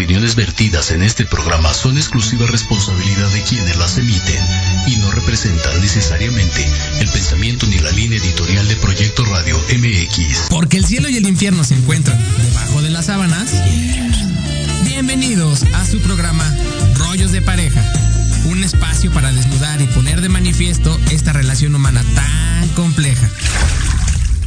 Opiniones vertidas en este programa son exclusiva responsabilidad de quienes las emiten y no representan necesariamente el pensamiento ni la línea editorial de Proyecto Radio MX. Porque el cielo y el infierno se encuentran debajo de las sábanas. Bienvenidos a su programa Rollos de Pareja. Un espacio para desnudar y poner de manifiesto esta relación humana tan compleja.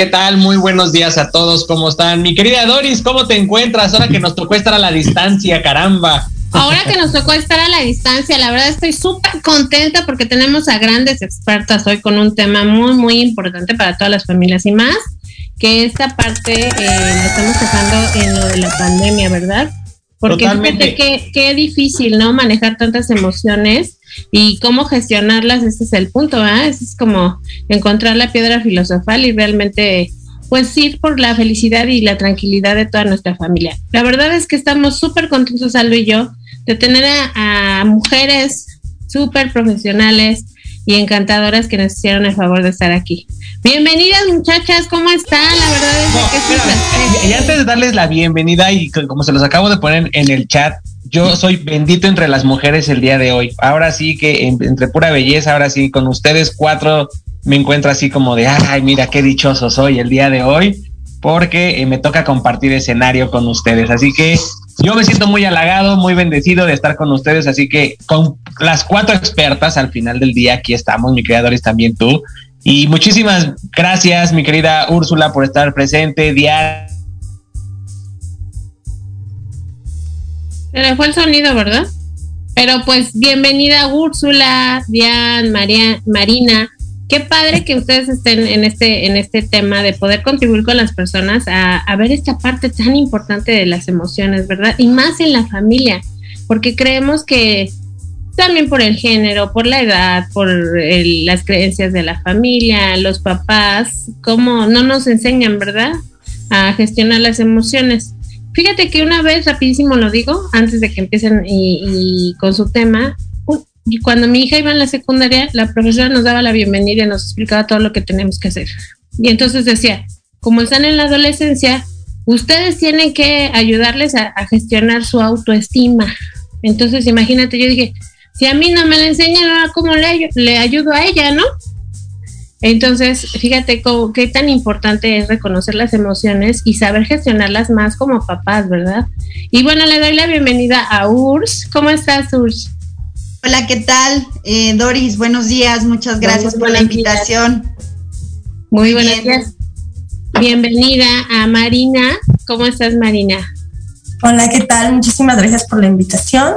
¿Qué tal? Muy buenos días a todos, ¿cómo están? Mi querida Doris, ¿cómo te encuentras ahora que nos tocó estar a la distancia, caramba? Ahora que nos tocó estar a la distancia, la verdad estoy súper contenta porque tenemos a grandes expertas hoy con un tema muy, muy importante para todas las familias y más, que esta parte eh, la estamos dejando en lo de la pandemia, ¿verdad? Porque fíjate qué, qué difícil, ¿no? Manejar tantas emociones y cómo gestionarlas, ese es el punto, ¿ah? Ese es como encontrar la piedra filosofal y realmente pues ir por la felicidad y la tranquilidad de toda nuestra familia. La verdad es que estamos súper contentos, Aldo y yo, de tener a, mujeres súper profesionales y encantadoras que nos hicieron el favor de estar aquí. Bienvenidas muchachas, ¿cómo están? La verdad es que es Y antes de darles la bienvenida y como se los acabo de poner en el chat, yo soy bendito entre las mujeres el día de hoy. Ahora sí que entre pura belleza, ahora sí con ustedes cuatro me encuentro así como de, ay, mira qué dichoso soy el día de hoy, porque eh, me toca compartir escenario con ustedes. Así que yo me siento muy halagado, muy bendecido de estar con ustedes. Así que con las cuatro expertas al final del día aquí estamos, mi creadores también tú. Y muchísimas gracias, mi querida Úrsula, por estar presente. Diana Se le fue el sonido, ¿verdad? Pero pues bienvenida Úrsula, Diane, María, Marina. Qué padre que ustedes estén en este, en este tema de poder contribuir con las personas a, ver esta parte tan importante de las emociones, ¿verdad? Y más en la familia, porque creemos que también por el género, por la edad, por las creencias de la familia, los papás, como no nos enseñan, ¿verdad? A gestionar las emociones. Fíjate que una vez, rapidísimo lo digo, antes de que empiecen y, con su tema, y cuando mi hija iba en la secundaria, la profesora nos daba la bienvenida y nos explicaba todo lo que tenemos que hacer. Y entonces decía, como están en la adolescencia, ustedes tienen que ayudarles a, gestionar su autoestima. Entonces, imagínate, yo dije, si a mí no me la enseñan, ¿cómo le, le ayudo a ella, no? Entonces, fíjate qué tan importante es reconocer las emociones y saber gestionarlas más como papás, ¿verdad? Y bueno, le doy la bienvenida a Urs. ¿Cómo estás, Urs? Hola, ¿qué tal? Eh, Doris, buenos días. Muchas gracias por la invitación. Muy, buenos días. Bienvenida a Marina. ¿Cómo estás, Marina? Hola, ¿qué tal? Muchísimas gracias por la invitación.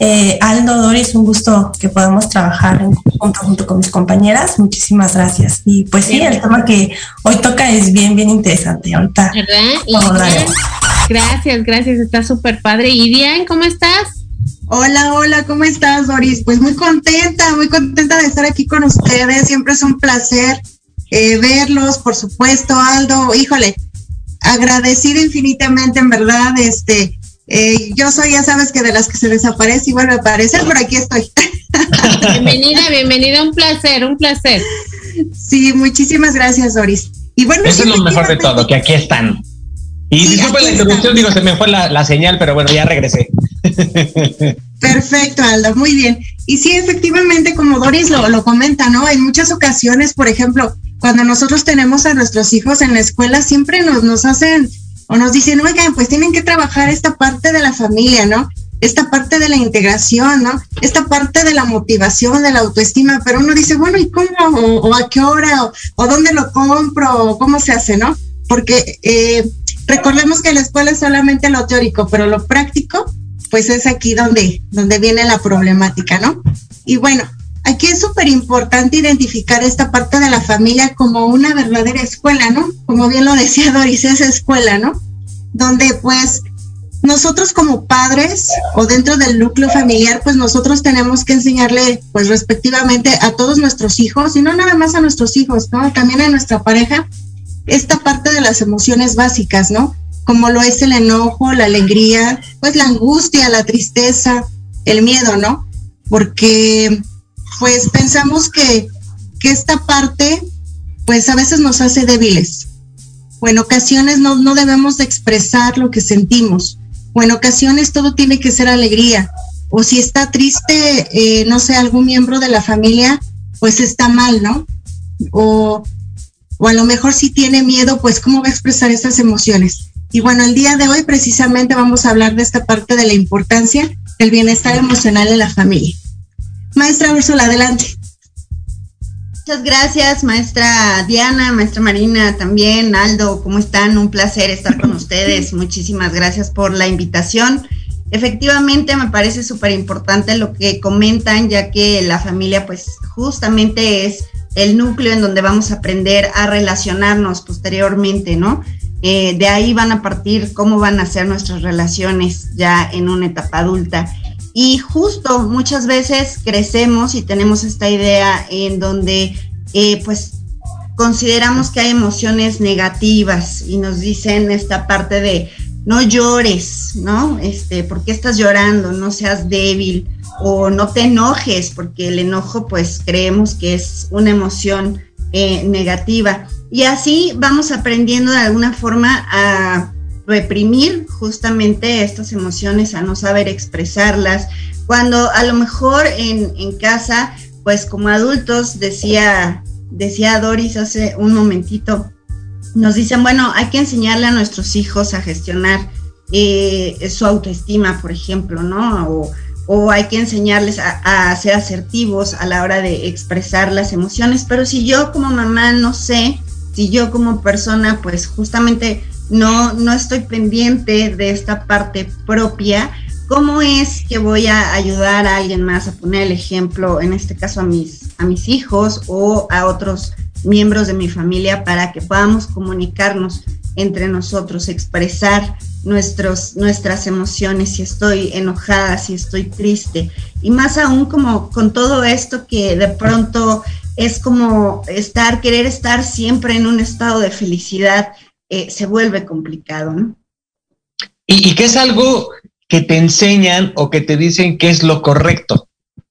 Eh, Aldo, Doris, un gusto que podamos trabajar en conjunto junto con mis compañeras. Muchísimas gracias. Y pues sí, el tema que hoy toca es bien, bien interesante. Ahorita. ¿Verdad? gracias, gracias, está súper padre. Y bien, ¿cómo estás? Hola, hola, ¿cómo estás, Doris? Pues muy contenta, muy contenta de estar aquí con ustedes. Siempre es un placer eh, verlos, por supuesto, Aldo. Híjole, agradecido infinitamente, en verdad, este, eh, yo soy, ya sabes que de las que se desaparece y vuelve a aparecer, pero aquí estoy. Bienvenida, bienvenida, un placer, un placer. Sí, muchísimas gracias, Doris. Y bueno, eso es lo mejor de todo, que aquí están. Y disculpe la interrupción, digo, se me fue la, señal, pero bueno, ya regresé. Perfecto, Aldo, muy bien. Y sí, efectivamente, como Doris lo, lo comenta, ¿no? En muchas ocasiones, por ejemplo, cuando nosotros tenemos a nuestros hijos en la escuela, siempre nos, nos hacen o nos dicen, oigan, pues tienen que trabajar esta parte de la familia, ¿no? Esta parte de la integración, ¿no? Esta parte de la motivación, de la autoestima, pero uno dice, bueno, ¿y cómo? ¿O, a qué hora? O, dónde lo compro? ¿O cómo se hace, no? Porque eh, recordemos que la escuela es solamente lo teórico, pero lo práctico, pues es aquí donde, donde viene la problemática, ¿no? Y bueno, Aquí es súper importante identificar esta parte de la familia como una verdadera escuela, ¿no? Como bien lo decía Doris, es escuela, ¿no? Donde pues nosotros como padres o dentro del núcleo familiar, pues nosotros tenemos que enseñarle, pues respectivamente a todos nuestros hijos, y no nada más a nuestros hijos, ¿no? También a nuestra pareja, esta parte de las emociones básicas, ¿no? Como lo es el enojo, la alegría, pues la angustia, la tristeza, el miedo, ¿no? Porque pues pensamos que, que esta parte, pues a veces nos hace débiles. O en ocasiones no, no debemos de expresar lo que sentimos o en ocasiones todo tiene que ser alegría. O si está triste, eh, no sé, algún miembro de la familia, pues está mal, ¿no? O, o a lo mejor si tiene miedo, pues cómo va a expresar esas emociones. Y bueno, el día de hoy precisamente vamos a hablar de esta parte de la importancia del bienestar emocional en la familia. Maestra Úrsula, adelante. Muchas gracias, maestra Diana, maestra Marina, también Aldo, ¿cómo están? Un placer estar con ustedes. Muchísimas gracias por la invitación. Efectivamente, me parece súper importante lo que comentan, ya que la familia, pues justamente es el núcleo en donde vamos a aprender a relacionarnos posteriormente, ¿no? Eh, de ahí van a partir cómo van a ser nuestras relaciones ya en una etapa adulta. Y justo muchas veces crecemos y tenemos esta idea en donde eh, pues consideramos que hay emociones negativas y nos dicen esta parte de no llores, ¿no? Este, ¿por qué estás llorando? No seas débil o no te enojes, porque el enojo pues creemos que es una emoción eh, negativa. Y así vamos aprendiendo de alguna forma a reprimir justamente estas emociones, a no saber expresarlas, cuando a lo mejor en, en casa, pues como adultos, decía, decía Doris hace un momentito, nos dicen, bueno, hay que enseñarle a nuestros hijos a gestionar eh, su autoestima, por ejemplo, ¿no? O, o hay que enseñarles a, a, ser asertivos a la hora de expresar las emociones, pero si yo como mamá no sé, si yo como persona, pues justamente no, no estoy pendiente de esta parte propia, ¿cómo es que voy a ayudar a alguien más a poner el ejemplo, en este caso a mis, a mis hijos o a otros miembros de mi familia para que podamos comunicarnos entre nosotros, expresar nuestros, nuestras emociones, si estoy enojada, si estoy triste, y más aún como con todo esto que de pronto es como estar, querer estar siempre en un estado de felicidad eh, se vuelve complicado, ¿no? Y, y que es algo que te enseñan o que te dicen que es lo correcto.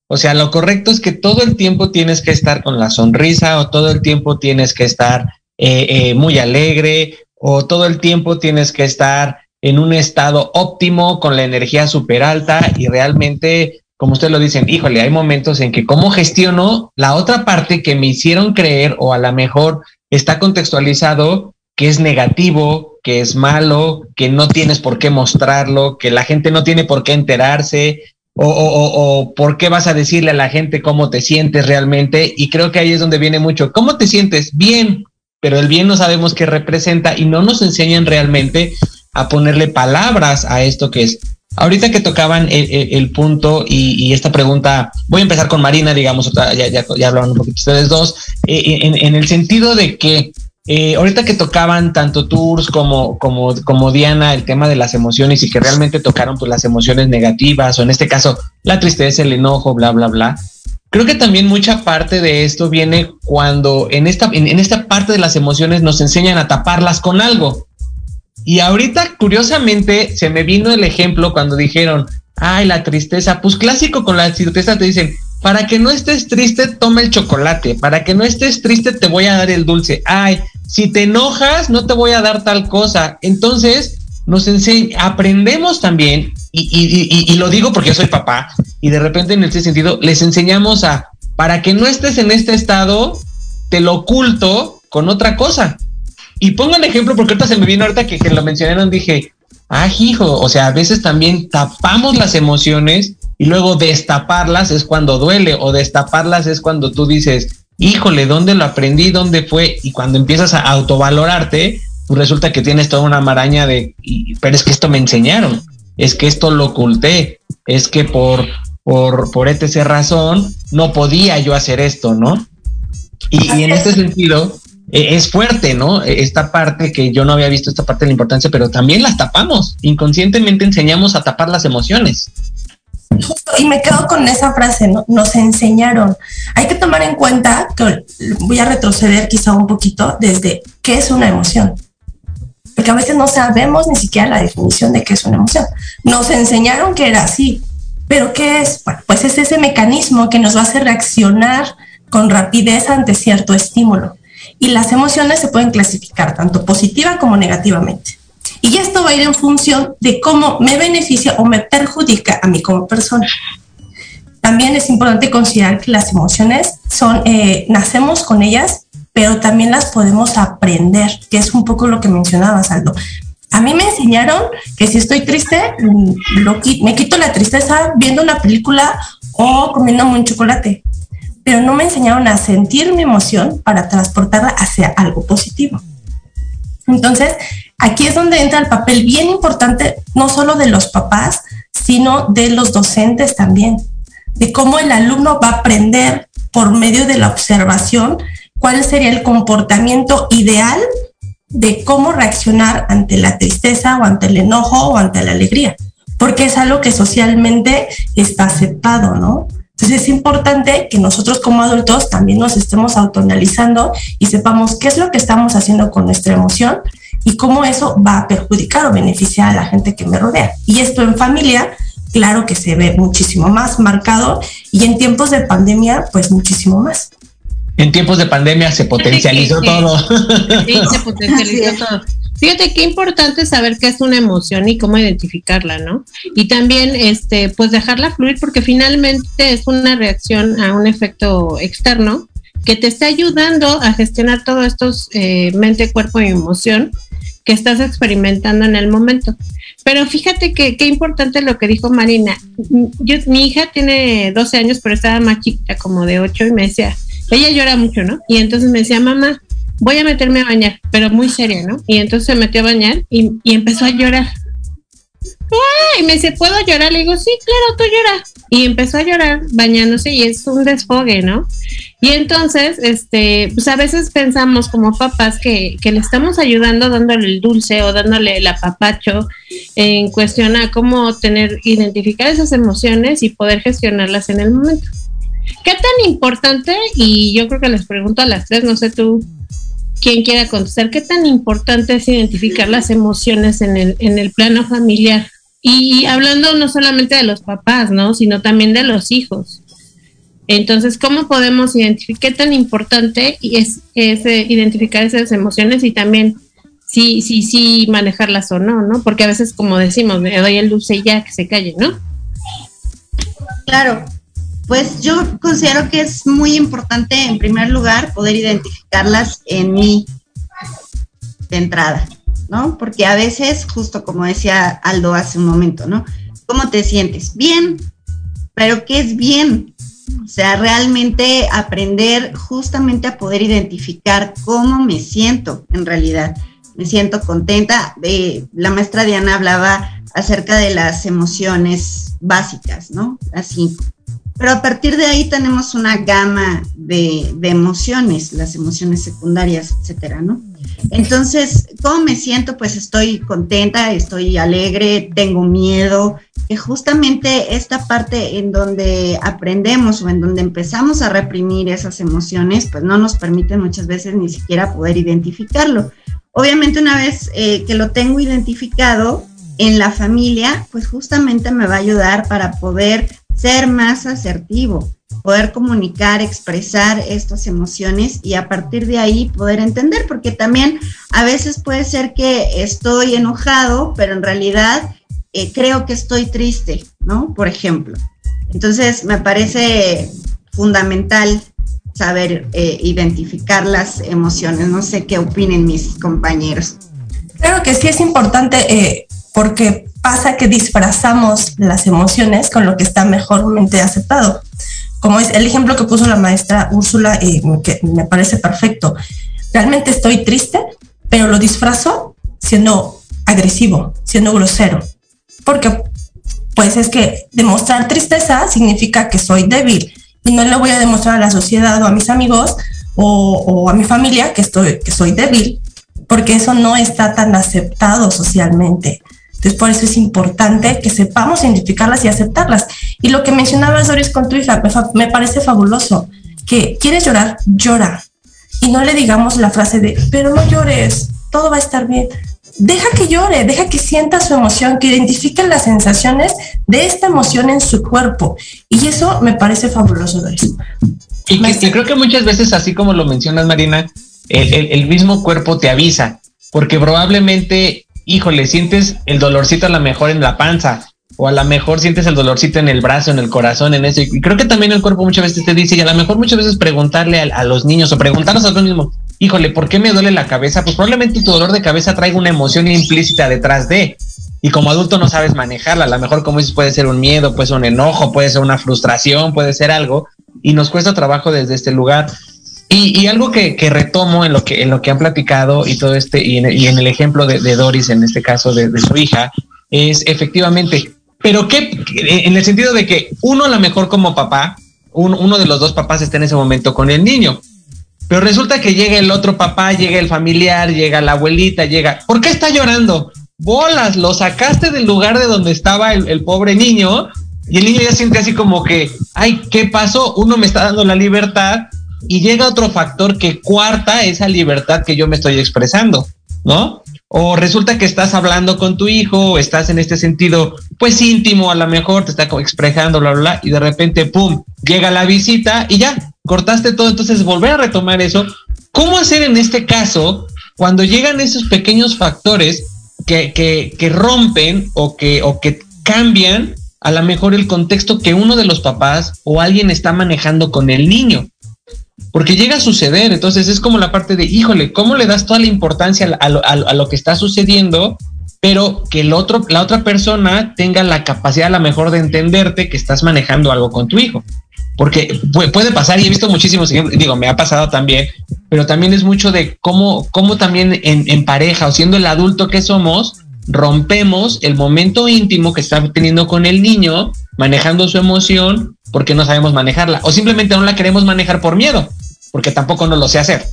O sea, lo correcto es que todo el tiempo tienes que estar con la sonrisa o todo el tiempo tienes que estar eh, eh, muy alegre o todo el tiempo tienes que estar en un estado óptimo con la energía súper alta y realmente, como ustedes lo dicen, híjole, hay momentos en que cómo gestiono la otra parte que me hicieron creer o a lo mejor está contextualizado que es negativo, que es malo, que no tienes por qué mostrarlo, que la gente no tiene por qué enterarse, o, o, o, por qué vas a decirle a la gente cómo te sientes realmente. Y creo que ahí es donde viene mucho. ¿Cómo te sientes? Bien, pero el bien no sabemos qué representa y no nos enseñan realmente a ponerle palabras a esto que es. Ahorita que tocaban el, punto y, esta pregunta, voy a empezar con Marina, digamos, ya, ya, ya hablaron un poquito ustedes dos, eh, en, en el sentido de que eh, ahorita que tocaban tanto Tours como, como, como Diana el tema de las emociones y que realmente tocaron pues, las emociones negativas o en este caso la tristeza, el enojo, bla, bla, bla. Creo que también mucha parte de esto viene cuando en esta, en, en esta parte de las emociones nos enseñan a taparlas con algo. Y ahorita, curiosamente, se me vino el ejemplo cuando dijeron, ay, la tristeza, pues clásico con la tristeza te dicen, para que no estés triste, toma el chocolate, para que no estés triste, te voy a dar el dulce, ay, si te enojas, no te voy a dar tal cosa. Entonces, nos enseña, aprendemos también, y, y, y, lo digo porque yo soy papá, y de repente en este sentido les enseñamos a, para que no estés en este estado, te lo oculto con otra cosa. Y pongo un ejemplo porque ahorita se me vino ahorita que, que lo mencionaron, dije, ah, hijo, o sea, a veces también tapamos las emociones y luego destaparlas es cuando duele o destaparlas es cuando tú dices, híjole, ¿dónde lo aprendí? ¿Dónde fue? Y cuando empiezas a autovalorarte, pues resulta que tienes toda una maraña de, pero es que esto me enseñaron, es que esto lo oculté, es que por, por, por etc razón no podía yo hacer esto, ¿no? Y, y en este sentido, eh, es fuerte, ¿no? Esta parte que yo no había visto, esta parte de la importancia, pero también las tapamos. Inconscientemente enseñamos a tapar las emociones. Y me quedo con esa frase, ¿no? nos enseñaron. Hay que tomar en cuenta que voy a retroceder quizá un poquito desde qué es una emoción. Porque a veces no sabemos ni siquiera la definición de qué es una emoción. Nos enseñaron que era así, pero ¿qué es? Pues es ese mecanismo que nos va a hacer reaccionar con rapidez ante cierto estímulo y las emociones se pueden clasificar tanto positiva como negativamente. Y esto va a ir en función de cómo me beneficia o me perjudica a mí como persona. También es importante considerar que las emociones son, eh, nacemos con ellas, pero también las podemos aprender, que es un poco lo que mencionaba Saldo. A mí me enseñaron que si estoy triste, me quito la tristeza viendo una película o comiéndome un chocolate pero no me enseñaron a sentir mi emoción para transportarla hacia algo positivo. Entonces, aquí es donde entra el papel bien importante, no solo de los papás, sino de los docentes también, de cómo el alumno va a aprender por medio de la observación cuál sería el comportamiento ideal de cómo reaccionar ante la tristeza o ante el enojo o ante la alegría, porque es algo que socialmente está aceptado, ¿no? Entonces es importante que nosotros como adultos también nos estemos autoanalizando y sepamos qué es lo que estamos haciendo con nuestra emoción y cómo eso va a perjudicar o beneficiar a la gente que me rodea. Y esto en familia, claro que se ve muchísimo más marcado y en tiempos de pandemia, pues muchísimo más. En tiempos de pandemia se potencializó todo. Sí, se potencializó todo. Fíjate qué importante saber qué es una emoción y cómo identificarla, ¿no? Y también, este, pues dejarla fluir porque finalmente es una reacción a un efecto externo que te está ayudando a gestionar todos estos eh, mente, cuerpo y emoción que estás experimentando en el momento. Pero fíjate que qué importante lo que dijo Marina. Yo, mi hija tiene 12 años, pero estaba más chiquita, como de 8, y me decía, ella llora mucho, ¿no? Y entonces me decía, mamá, voy a meterme a bañar, pero muy seria, ¿no? Y entonces se metió a bañar y, empezó a llorar. Y me dice, ¿puedo llorar? Le digo, sí, claro, tú lloras. Y empezó a llorar bañándose y es un desfogue, ¿no? Y entonces, este, pues a veces pensamos como papás que, que le estamos ayudando dándole el dulce o dándole el apapacho en cuestión a cómo tener, identificar esas emociones y poder gestionarlas en el momento. ¿Qué tan importante? Y yo creo que les pregunto a las tres, no sé tú, quien quiera contestar, ¿qué tan importante es identificar las emociones en el, en el plano familiar? Y hablando no solamente de los papás, ¿no? Sino también de los hijos. Entonces, ¿cómo podemos identificar qué tan importante es, es eh, identificar esas emociones y también sí, sí, sí manejarlas o no, ¿no? Porque a veces, como decimos, me doy el dulce y ya que se calle, ¿no? Claro, pues yo considero que es muy importante, en primer lugar, poder identificarlas en mí de entrada, ¿no? Porque a veces, justo como decía Aldo hace un momento, ¿no? ¿Cómo te sientes? Bien, pero ¿qué es bien? O sea, realmente aprender justamente a poder identificar cómo me siento en realidad. Me siento contenta. La maestra Diana hablaba acerca de las emociones básicas, ¿no? Así, pero a partir de ahí tenemos una gama de, emociones, las emociones secundarias, etcétera, ¿no? Entonces, ¿cómo me siento? Pues estoy contenta, estoy alegre, tengo miedo, que justamente esta parte en donde aprendemos o en donde empezamos a reprimir esas emociones, pues no nos permite muchas veces ni siquiera poder identificarlo. Obviamente una vez eh, que lo tengo identificado en la familia, pues justamente me va a ayudar para poder ser más asertivo, poder comunicar, expresar estas emociones y a partir de ahí poder entender, porque también a veces puede ser que estoy enojado, pero en realidad eh, creo que estoy triste, ¿no? Por ejemplo. Entonces, me parece fundamental saber eh, identificar las emociones. No sé qué opinen mis compañeros. Claro que sí es importante eh, porque pasa que disfrazamos las emociones con lo que está mejormente aceptado. Como es el ejemplo que puso la maestra Úrsula, eh, que me parece perfecto. Realmente estoy triste, pero lo disfrazo siendo agresivo, siendo grosero. Porque, pues es que demostrar tristeza significa que soy débil y no le voy a demostrar a la sociedad o a mis amigos o, a mi familia que, estoy, que soy débil, porque eso no está tan aceptado socialmente. Entonces, por eso es importante que sepamos identificarlas y aceptarlas. Y lo que mencionabas, Doris, con tu hija, me, parece fabuloso. Que quieres llorar, llora. Y no le digamos la frase de, pero no llores, todo va a estar bien deja que llore, deja que sienta su emoción, que identifique las sensaciones de esta emoción en su cuerpo. Y eso me parece fabuloso, Doris. Y, que, creo que muchas veces, así como lo mencionas, Marina, el, mismo cuerpo te avisa, porque probablemente, híjole, sientes el dolorcito a lo mejor en la panza, o a lo mejor sientes el dolorcito en el brazo, en el corazón, en eso. Y creo que también el cuerpo muchas veces te dice, y a lo mejor muchas veces preguntarle a, los niños o preguntarnos a tú mismo, híjole, ¿por qué me duele la cabeza? Pues probablemente tu dolor de cabeza traiga una emoción implícita detrás de. Y como adulto no sabes manejarla. A lo mejor, como dices, puede ser un miedo, puede ser un enojo, puede ser una frustración, puede ser algo. Y nos cuesta trabajo desde este lugar. Y, algo que, retomo en lo que, en lo que han platicado y todo este, y en, el ejemplo de, Doris, en este caso de, su hija, es efectivamente, pero que en el sentido de que uno a lo mejor como papá, uno de los dos papás está en ese momento con el niño pero resulta que llega el otro papá, llega el familiar, llega la abuelita, llega. ¿Por qué está llorando? Bolas, lo sacaste del lugar de donde estaba el, pobre niño y el niño ya siente así como que, ay, ¿qué pasó? Uno me está dando la libertad y llega otro factor que cuarta esa libertad que yo me estoy expresando, ¿no? O resulta que estás hablando con tu hijo, estás en este sentido, pues íntimo, a lo mejor te está expresando, bla, bla, y de repente, pum, llega la visita y ya, cortaste todo, entonces volver a retomar eso. ¿Cómo hacer en este caso cuando llegan esos pequeños factores que, que, que rompen o que, o que cambian a lo mejor el contexto que uno de los papás o alguien está manejando con el niño? Porque llega a suceder, entonces es como la parte de, híjole, ¿cómo le das toda la importancia a lo, a lo que está sucediendo? pero que el otro, la otra persona tenga la capacidad a lo mejor de entenderte que estás manejando algo con tu hijo. Porque puede pasar, y he visto muchísimos ejemplos, digo, me ha pasado también, pero también es mucho de cómo, cómo también en, pareja o siendo el adulto que somos, rompemos el momento íntimo que está teniendo con el niño, manejando su emoción, porque no sabemos manejarla, o simplemente no la queremos manejar por miedo, porque tampoco no lo sé hacer.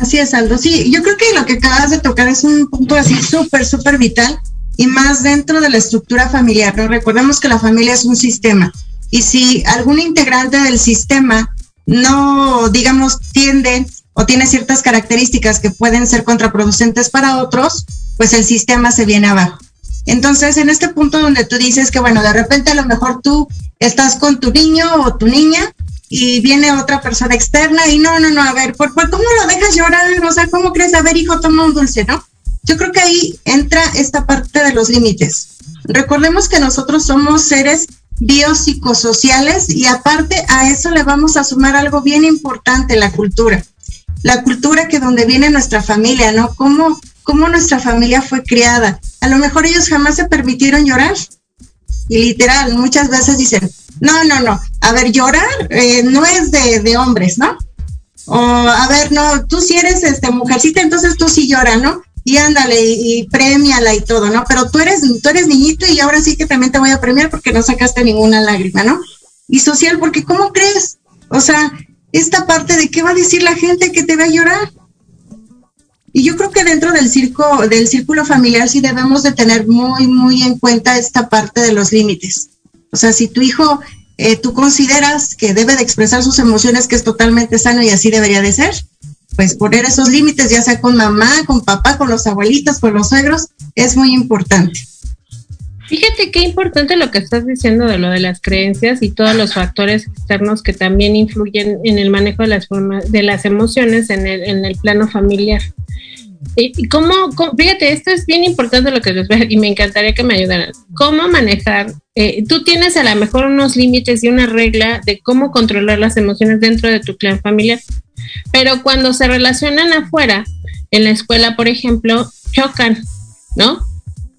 Así es, Aldo. Sí, yo creo que lo que acabas de tocar es un punto así súper, súper vital y más dentro de la estructura familiar. ¿no? Recordemos que la familia es un sistema y si algún integrante del sistema no, digamos, tiende o tiene ciertas características que pueden ser contraproducentes para otros, pues el sistema se viene abajo. Entonces, en este punto donde tú dices que, bueno, de repente a lo mejor tú estás con tu niño o tu niña y viene otra persona externa y no, no, no, a ver, ¿por, por cómo lo dejas llorar? O sea, ¿cómo crees? A ver, hijo, toma un dulce, ¿no? Yo creo que ahí entra esta parte de los límites. Recordemos que nosotros somos seres biopsicosociales y aparte a eso le vamos a sumar algo bien importante, la cultura. La cultura que donde viene nuestra familia, ¿no? Cómo, cómo nuestra familia fue criada. A lo mejor ellos jamás se permitieron llorar. Y literal, muchas veces dicen, no, no, no, a ver, llorar eh, no es de, de, hombres, ¿no? O, a ver, no, tú si eres este, mujercita, entonces tú sí lloras, ¿no? y ándale y, premiala y todo, ¿no? Pero tú eres, tú eres niñito y ahora sí que también te voy a premiar porque no sacaste ninguna lágrima, ¿no? Y social, porque ¿cómo crees? O sea, esta parte de qué va a decir la gente que te va a llorar. Y yo creo que dentro del circo, del círculo familiar sí debemos de tener muy, muy en cuenta esta parte de los límites. O sea, si tu hijo, eh, tú consideras que debe de expresar sus emociones, que es totalmente sano y así debería de ser, pues poner esos límites, ya sea con mamá, con papá, con los abuelitos, con los suegros, es muy importante. Fíjate qué importante lo que estás diciendo de lo de las creencias y todos los factores externos que también influyen en el manejo de las de las emociones en el, en el plano familiar. Y cómo, fíjate, esto es bien importante lo que les voy y me encantaría que me ayudaran. ¿Cómo manejar? Eh, tú tienes a lo mejor unos límites y una regla de cómo controlar las emociones dentro de tu clan familiar, pero cuando se relacionan afuera, en la escuela, por ejemplo, chocan, ¿no?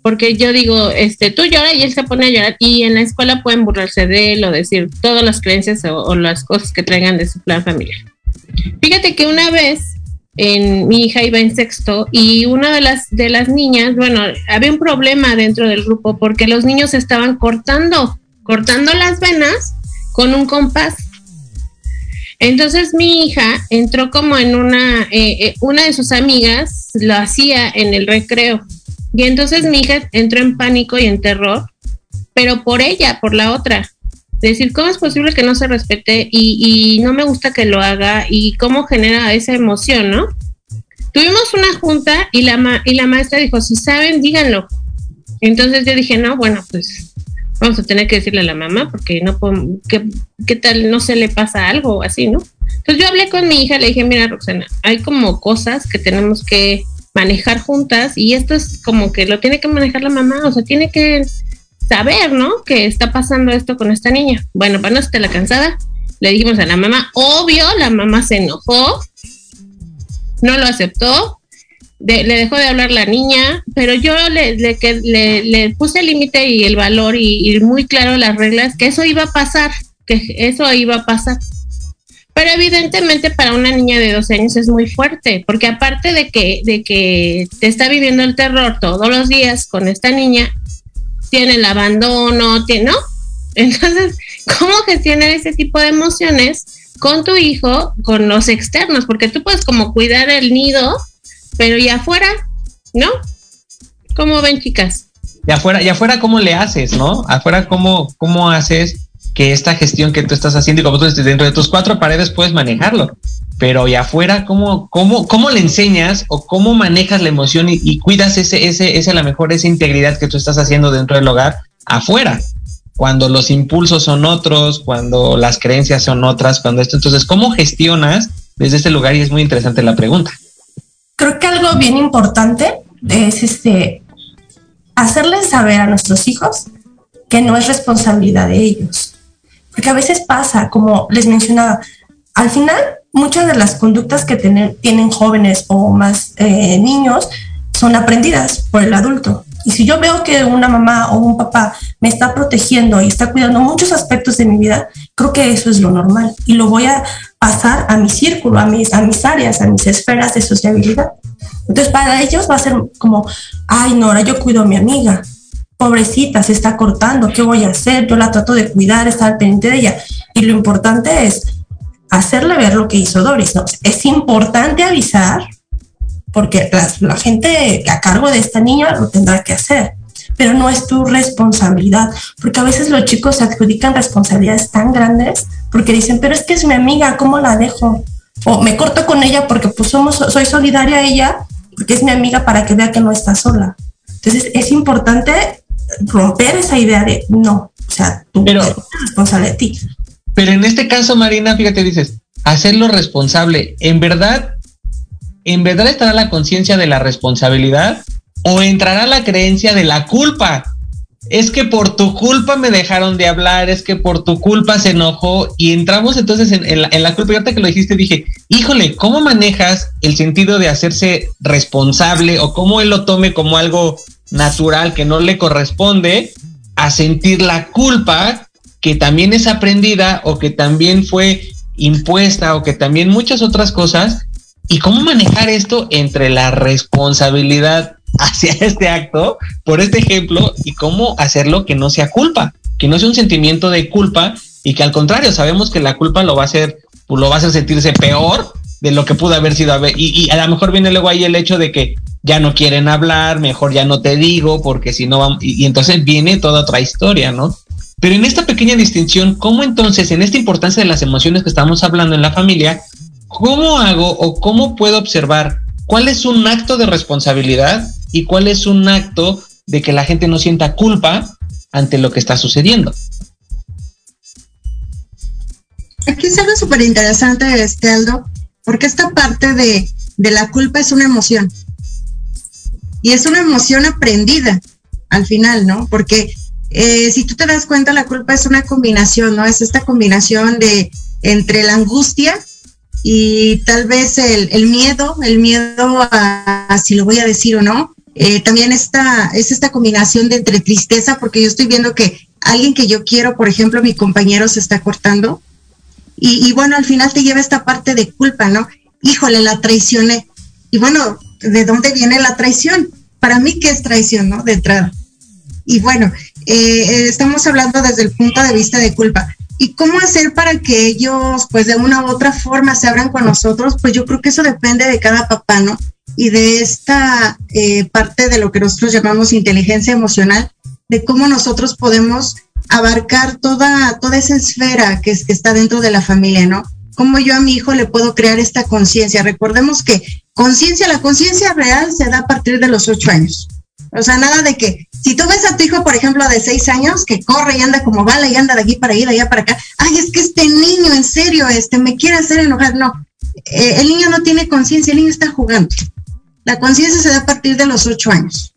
Porque yo digo, este, tú lloras y él se pone a llorar y en la escuela pueden burlarse de él o decir todas las creencias o, las cosas que traigan de su plan familiar. Fíjate que una vez en, mi hija iba en sexto y una de las, de las niñas, bueno, había un problema dentro del grupo porque los niños estaban cortando, cortando las venas con un compás Entonces mi hija entró como en una, eh, eh, una de sus amigas lo hacía en el recreo. Y entonces mi hija entró en pánico y en terror, pero por ella, por la otra. Decir, ¿cómo es posible que no se respete y, y no me gusta que lo haga y cómo genera esa emoción, ¿no? Tuvimos una junta y la, y la maestra dijo, si saben, díganlo. Entonces yo dije, no, bueno, pues vamos a tener que decirle a la mamá porque no puedo, ¿qué, tal no se le pasa algo así, ¿no? Entonces yo hablé con mi hija, le dije, mira Roxana, hay como cosas que tenemos que manejar juntas y esto es como que lo tiene que manejar la mamá, o sea, tiene que saber, ¿no? Que está pasando esto con esta niña. Bueno, para no estar la cansada, le dijimos a la mamá, obvio, la mamá se enojó, no lo aceptó, le dejó de hablar la niña, pero yo le, le, le, puse el límite y el valor y, muy claro las reglas, que eso iba a pasar, que eso iba a pasar. Pero evidentemente para una niña de 12 años es muy fuerte, porque aparte de que, de que te está viviendo el terror todos los días con esta niña, tiene el abandono, tiene, ¿no? Entonces, ¿cómo gestionar ese tipo de emociones con tu hijo, con los externos? Porque tú puedes como cuidar el nido, pero y afuera, ¿no? ¿Cómo ven, chicas? Y afuera, y afuera, ¿cómo le haces, no? Afuera, ¿cómo, cómo haces que esta gestión que tú estás haciendo y como tú dices, dentro de tus cuatro paredes puedes manejarlo? Pero y afuera, ¿cómo, cómo, cómo le enseñas o cómo manejas la emoción y, cuidas ese, ese, ese, la mejor, esa integridad que tú estás haciendo dentro del hogar afuera? Cuando los impulsos son otros, cuando las creencias son otras, cuando esto. Entonces, ¿cómo gestionas desde este lugar? Y es muy interesante la pregunta creo que algo bien importante es este hacerles saber a nuestros hijos que no es responsabilidad de ellos. Porque a veces pasa, como les mencionaba, al final muchas de las conductas que tienen jóvenes o más eh, niños son aprendidas por el adulto. Y si yo veo que una mamá o un papá me está protegiendo y está cuidando muchos aspectos de mi vida, creo que eso es lo normal y lo voy a pasar a mi círculo, a mis, a mis áreas, a mis esferas de sociabilidad. Entonces, para ellos va a ser como, ay, Nora, yo cuido a mi amiga, pobrecita, se está cortando, ¿qué voy a hacer? Yo la trato de cuidar, estar pendiente de ella. Y lo importante es hacerle ver lo que hizo Doris. ¿no? Es importante avisar, porque la, gente a cargo de esta niña lo tendrá que hacer, pero no es tu responsabilidad, porque a veces los chicos se adjudican responsabilidades tan grandes porque dicen, pero es que es mi amiga, ¿cómo la dejo? O me corto con ella porque pues somos, soy solidaria a ella, porque es mi amiga para que vea que no está sola. Entonces es importante romper esa idea de no, o sea, tú eres responsable de ti. Pero en este caso, Marina, fíjate, dices, hacerlo responsable. En verdad, ¿en verdad estará la conciencia de la responsabilidad o entrará la creencia de la culpa? Es que por tu culpa me dejaron de hablar, es que por tu culpa se enojó y entramos entonces en, la, culpa. Y ahorita que lo dijiste dije, híjole, ¿cómo manejas el sentido de hacerse responsable o cómo él lo tome como algo natural que no le corresponde a sentir la culpa que también es aprendida o que también fue impuesta o que también muchas otras cosas y cómo manejar esto entre la responsabilidad hacia este acto, por este ejemplo, y cómo hacerlo que no sea culpa, que no sea un sentimiento de culpa y que al contrario, sabemos que la culpa lo va a hacer, lo va a hacer sentirse peor de lo que pudo haber sido. Y, a lo mejor viene luego ahí el hecho de que ya no quieren hablar, mejor ya no te digo, porque si no vamos, y entonces viene toda otra historia, ¿no? Pero en esta pequeña distinción, ¿cómo entonces, en esta importancia de las emociones que estamos hablando en la familia, ¿cómo hago o cómo puedo observar cuál es un acto de responsabilidad y cuál es un acto de que la gente no sienta culpa ante lo que está sucediendo? Aquí es algo súper interesante, este Aldo, porque esta parte de, de la culpa es una emoción. Y es una emoción aprendida al final, ¿no? Porque eh, si tú te das cuenta, la culpa es una combinación, ¿no? Es esta combinación de entre la angustia y tal vez el, miedo, el miedo a, si lo voy a decir o no. Eh, también esta, es esta combinación de entre tristeza, porque yo estoy viendo que alguien que yo quiero, por ejemplo, mi compañero se está cortando. Y, y bueno, al final te lleva esta parte de culpa, ¿no? Híjole, la traicioné. Y bueno, ¿de dónde viene la traición? Para mí, ¿qué es traición, no? De entrada. Y bueno, eh, estamos hablando desde el punto de vista de culpa. y cómo hacer para que ellos, pues de una u otra forma, se abran con nosotros, pues yo creo que eso depende de cada papá, ¿no? Y de esta eh, parte de lo que nosotros llamamos inteligencia emocional, de cómo nosotros podemos abarcar toda, toda esa esfera que, que está dentro de la familia, ¿no? Cómo yo a mi hijo le puedo crear esta conciencia. Recordemos que conciencia, la conciencia real se da a partir de los ocho años. O sea, nada de que si tú ves a tu hijo, por ejemplo, de seis años, que corre y anda como bala y anda de aquí para de allá para acá, ay, es que este niño, en serio, este, me quiere hacer enojar. No, eh, el niño no tiene conciencia, el niño está jugando. La conciencia se da a partir de los ocho años.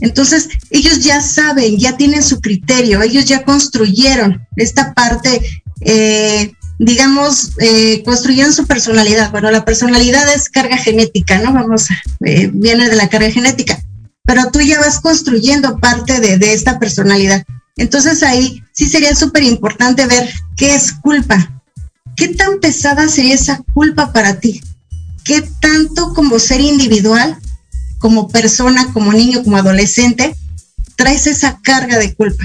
Entonces, ellos ya saben, ya tienen su criterio, ellos ya construyeron esta parte, eh, digamos, eh, construyeron su personalidad. Bueno, la personalidad es carga genética, ¿no? Vamos, viene de la carga genética pero tú ya vas construyendo parte de, esta personalidad. Entonces ahí sí sería súper importante ver qué es culpa. ¿Qué tan pesada sería esa culpa para ti? ¿Qué tanto como ser individual, como persona, como niño, como adolescente, traes esa carga de culpa?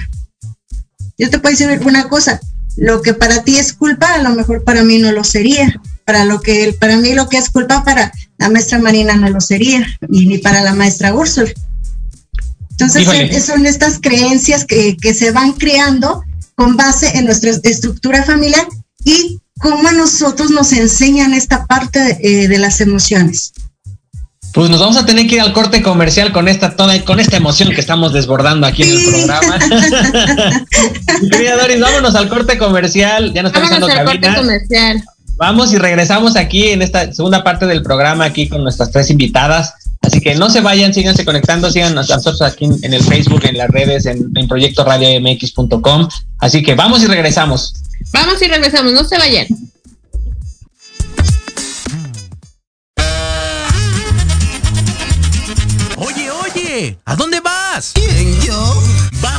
Yo te puedo decir una cosa, lo que para ti es culpa, a lo mejor para mí no lo sería. Para lo que para mí lo que es culpa para la maestra Marina no lo sería, y ni para la maestra Úrsula. Entonces son estas creencias que, se van creando con base en nuestra estructura familiar y cómo a nosotros nos enseñan esta parte eh, de las emociones. Pues nos vamos a tener que ir al corte comercial con esta toda, con esta emoción que estamos desbordando aquí en el programa. Querida Doris, vámonos al corte comercial. Ya nos estamos vámonos al corte comercial. Vamos y regresamos aquí en esta segunda parte del programa aquí con nuestras tres invitadas. Así que no se vayan, síganse conectando, sigan a nosotros aquí en el Facebook, en las redes, en, en proyectoradiomx.com. Así que vamos y regresamos. Vamos y regresamos, no se vayan. Oye, oye, ¿a dónde vas?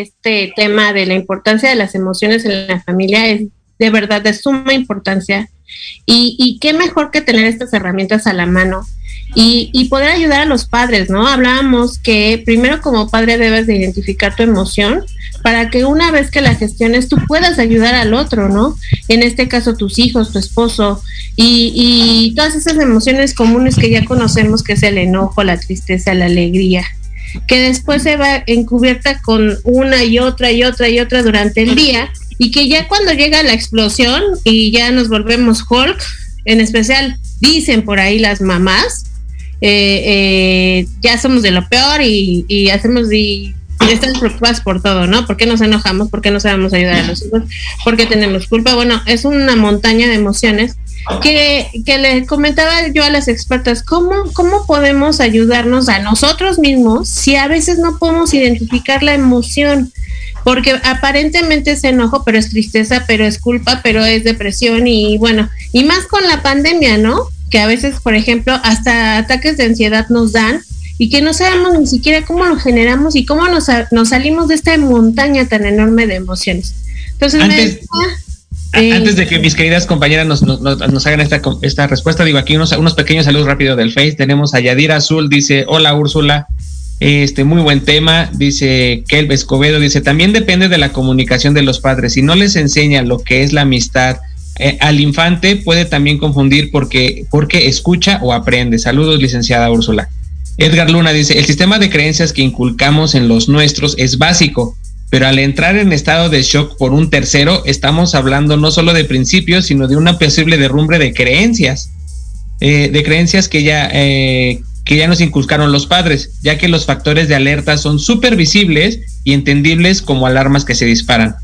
Este tema de la importancia de las emociones en la familia es de verdad de suma importancia y, y qué mejor que tener estas herramientas a la mano y, poder ayudar a los padres, ¿no? Hablábamos que primero como padre debes de identificar tu emoción para que una vez que la gestiones tú puedas ayudar al otro, ¿no? En este caso tus hijos, tu esposo y, y todas esas emociones comunes que ya conocemos que es el enojo, la tristeza, la alegría que después se va encubierta con una y otra y otra y otra durante el día y que ya cuando llega la explosión y ya nos volvemos Hulk, en especial dicen por ahí las mamás, eh, eh, ya somos de lo peor y, y hacemos y, estamos preocupadas por todo, ¿no? ¿Por qué nos enojamos? ¿Por qué no sabemos ayudar a los hijos? ¿Por qué tenemos culpa? Bueno, es una montaña de emociones que, que le comentaba yo a las expertas, ¿cómo, ¿cómo podemos ayudarnos a nosotros mismos si a veces no podemos identificar la emoción? Porque aparentemente es enojo, pero es tristeza, pero es culpa, pero es depresión y bueno, y más con la pandemia, ¿no? Que a veces, por ejemplo, hasta ataques de ansiedad nos dan y que no sabemos ni siquiera cómo lo generamos y cómo nos, nos salimos de esta montaña tan enorme de emociones. Entonces, antes, me, antes de que mis queridas compañeras nos, nos, nos hagan esta, esta, respuesta, digo aquí unos, unos pequeños saludos rápidos del Face. Tenemos a Yadira Azul, dice, hola Úrsula, este muy buen tema, dice Kelv Escobedo, dice, también depende de la comunicación de los padres. Si no les enseña lo que es la amistad, eh, al infante puede también confundir porque, porque escucha o aprende. Saludos, licenciada Úrsula. Edgar Luna dice, el sistema de creencias que inculcamos en los nuestros es básico, pero al entrar en estado de shock por un tercero, estamos hablando no solo de principios, sino de una posible derrumbre de creencias, eh, de creencias que ya, eh, que ya nos inculcaron los padres, ya que los factores de alerta son súper visibles y entendibles como alarmas que se disparan.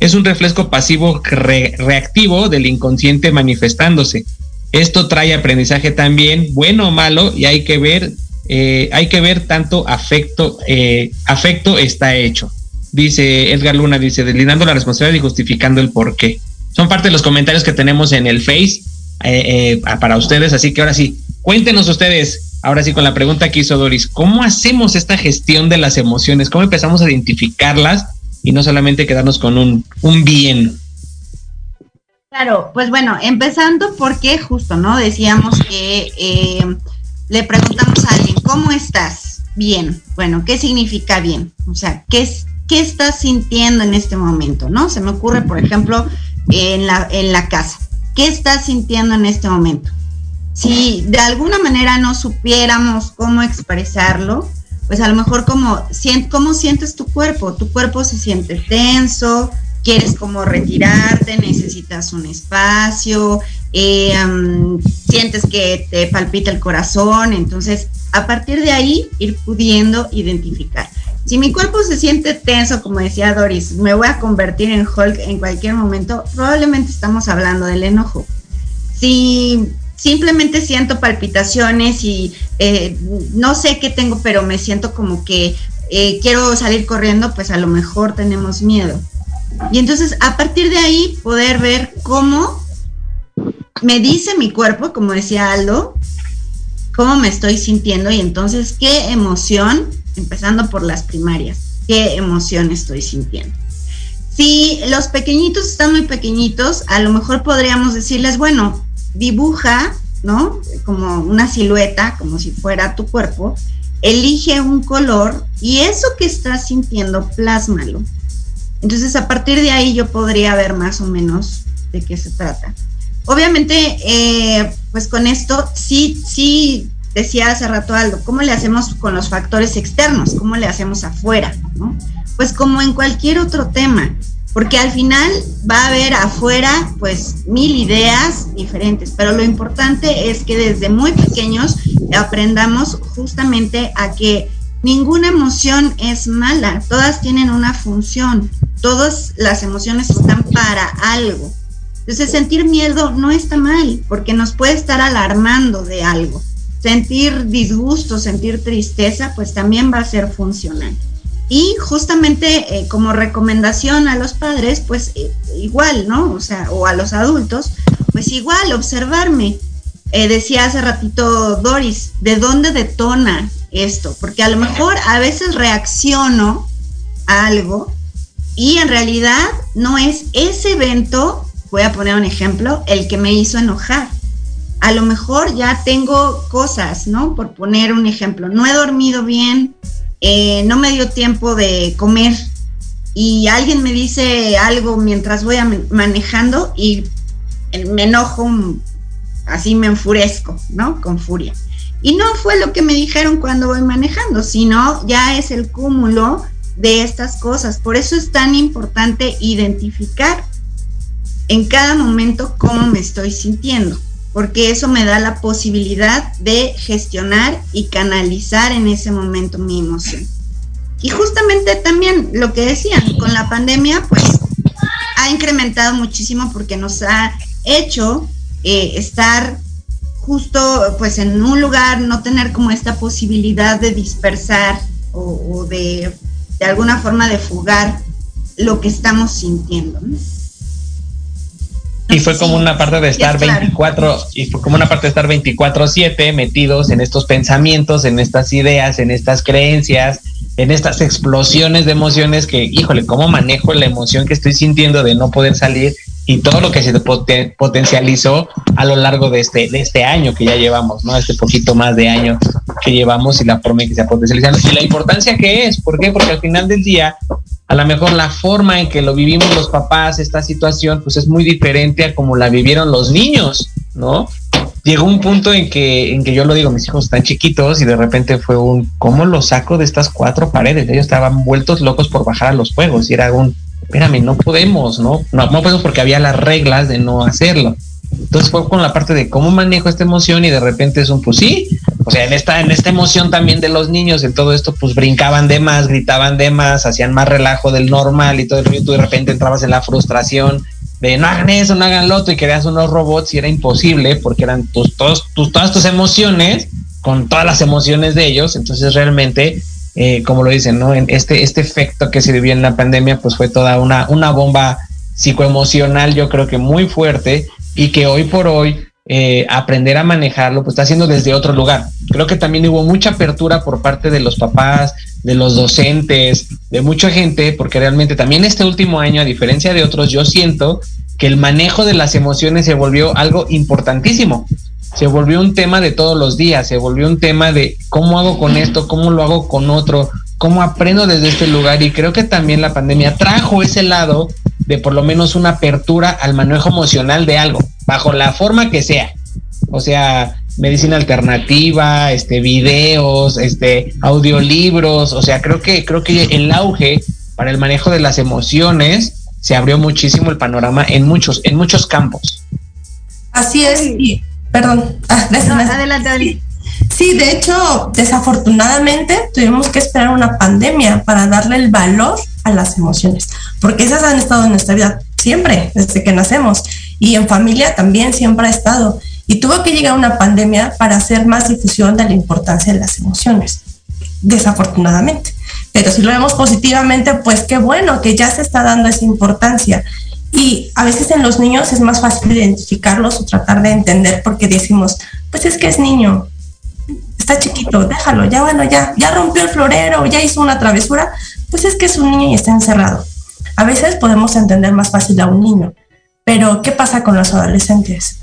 Es un reflejo pasivo re reactivo del inconsciente manifestándose. Esto trae aprendizaje también, bueno o malo, y hay que ver eh, hay que ver tanto afecto, eh, afecto está hecho. Dice Edgar Luna, dice, deslindando la responsabilidad y justificando el por qué. Son parte de los comentarios que tenemos en el Face eh, para ustedes, así que ahora sí, cuéntenos ustedes, ahora sí con la pregunta que hizo Doris, ¿cómo hacemos esta gestión de las emociones? ¿Cómo empezamos a identificarlas y no solamente quedarnos con un, un bien? Claro, pues bueno, empezando porque justo, ¿no? Decíamos que eh, le preguntamos a alguien, ¿cómo estás? Bien. Bueno, ¿qué significa bien? O sea, ¿qué, es, qué estás sintiendo en este momento? ¿No? Se me ocurre, por ejemplo, en la, en la casa. ¿Qué estás sintiendo en este momento? Si de alguna manera no supiéramos cómo expresarlo, pues a lo mejor como, ¿cómo sientes tu cuerpo? Tu cuerpo se siente tenso, quieres como retirarte, necesitas un espacio, eh, um, sientes que te palpita el corazón, entonces a partir de ahí ir pudiendo identificar. Si mi cuerpo se siente tenso, como decía Doris, me voy a convertir en Hulk en cualquier momento, probablemente estamos hablando del enojo. Si simplemente siento palpitaciones y eh, no sé qué tengo, pero me siento como que eh, quiero salir corriendo, pues a lo mejor tenemos miedo. Y entonces a partir de ahí poder ver cómo me dice mi cuerpo, como decía Aldo, cómo me estoy sintiendo y entonces qué emoción, empezando por las primarias, qué emoción estoy sintiendo. Si los pequeñitos están muy pequeñitos, a lo mejor podríamos decirles, bueno, dibuja, ¿no? Como una silueta, como si fuera tu cuerpo, elige un color y eso que estás sintiendo, plásmalo. Entonces, a partir de ahí yo podría ver más o menos de qué se trata. Obviamente, eh, pues con esto sí, sí decía hace rato Aldo, ¿cómo le hacemos con los factores externos? ¿Cómo le hacemos afuera? ¿no? Pues como en cualquier otro tema, porque al final va a haber afuera pues mil ideas diferentes, pero lo importante es que desde muy pequeños aprendamos justamente a que ninguna emoción es mala, todas tienen una función, todas las emociones están para algo. Entonces sentir miedo no está mal, porque nos puede estar alarmando de algo. Sentir disgusto, sentir tristeza, pues también va a ser funcional. Y justamente eh, como recomendación a los padres, pues eh, igual, ¿no? O sea, o a los adultos, pues igual, observarme. Eh, decía hace ratito Doris, ¿de dónde detona esto? Porque a lo mejor a veces reacciono algo y en realidad no es ese evento, voy a poner un ejemplo, el que me hizo enojar. A lo mejor ya tengo cosas, ¿no? Por poner un ejemplo, no he dormido bien, eh, no me dio tiempo de comer y alguien me dice algo mientras voy manejando y me enojo, así me enfurezco, ¿no? Con furia. Y no fue lo que me dijeron cuando voy manejando, sino ya es el cúmulo de estas cosas. Por eso es tan importante identificar en cada momento cómo me estoy sintiendo, porque eso me da la posibilidad de gestionar y canalizar en ese momento mi emoción. Y justamente también lo que decían, con la pandemia, pues ha incrementado muchísimo porque nos ha hecho eh, estar justo pues en un lugar, no tener como esta posibilidad de dispersar o, de, de alguna forma de fugar lo que estamos sintiendo. Y fue como una parte de estar 24, y fue como una parte de estar 24/7 metidos en estos pensamientos, en estas ideas, en estas creencias, en estas explosiones de emociones que, híjole, ¿cómo manejo la emoción que estoy sintiendo de no poder salir y todo lo que se potencializó a lo largo de este, de este año que ya llevamos, ¿no? Este poquito más de año que llevamos y la forma en que se ha potencializado y la importancia que es, ¿por qué? Porque al final del día, a lo mejor la forma en que lo vivimos los papás, esta situación, pues es muy diferente a como la vivieron los niños, ¿no? Llegó un punto en que, en que yo lo digo, mis hijos están chiquitos y de repente fue un, ¿cómo los saco de estas cuatro paredes? Ellos estaban vueltos locos por bajar a los juegos y era un, espérame, no podemos, ¿no? No, no podemos porque había las reglas de no hacerlo. Entonces fue con la parte de cómo manejo esta emoción y de repente es un pues sí, o sea, en esta, en esta emoción también de los niños, en todo esto, pues brincaban de más, gritaban de más, hacían más relajo del normal y todo el rollo, tú de repente entrabas en la frustración de no hagan eso, no hagan lo otro y creas unos robots y era imposible porque eran tus, todos, tus, todas tus emociones con todas las emociones de ellos, entonces realmente eh, como lo dicen, ¿no? En este, este efecto que se vivió en la pandemia, pues fue toda una, una bomba psicoemocional, yo creo que muy fuerte, y que hoy por hoy eh, aprender a manejarlo, pues está haciendo desde otro lugar. Creo que también hubo mucha apertura por parte de los papás, de los docentes, de mucha gente, porque realmente también este último año, a diferencia de otros, yo siento que el manejo de las emociones se volvió algo importantísimo. Se volvió un tema de todos los días, se volvió un tema de cómo hago con esto, cómo lo hago con otro, cómo aprendo desde este lugar. Y creo que también la pandemia trajo ese lado de por lo menos una apertura al manejo emocional de algo, bajo la forma que sea. O sea, medicina alternativa, este videos, este audiolibros, o sea, creo que creo que el auge para el manejo de las emociones se abrió muchísimo el panorama en muchos en muchos campos. Así es, y Perdón. Ah, adelante, Sí, de hecho, desafortunadamente tuvimos que esperar una pandemia para darle el valor a las emociones, porque esas han estado en nuestra vida siempre, desde que nacemos, y en familia también siempre ha estado. Y tuvo que llegar una pandemia para hacer más difusión de la importancia de las emociones, desafortunadamente. Pero si lo vemos positivamente, pues qué bueno que ya se está dando esa importancia. Y a veces en los niños es más fácil identificarlos o tratar de entender porque decimos, pues es que es niño, está chiquito, déjalo, ya bueno, ya, ya rompió el florero, ya hizo una travesura, pues es que es un niño y está encerrado. A veces podemos entender más fácil a un niño, pero ¿qué pasa con los adolescentes?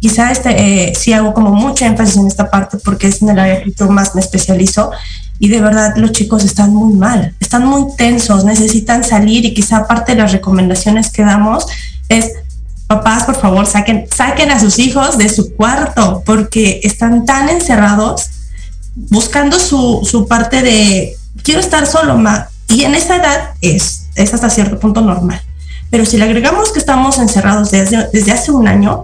Quizá este, eh, sí hago como mucha énfasis en esta parte porque es en el área que yo más me especializo, y de verdad los chicos están muy mal, están muy tensos, necesitan salir y quizá parte de las recomendaciones que damos es papás, por favor, saquen, saquen a sus hijos de su cuarto porque están tan encerrados buscando su, su parte de quiero estar solo, ma. Y en esa edad es, es hasta cierto punto normal. Pero si le agregamos que estamos encerrados desde, desde hace un año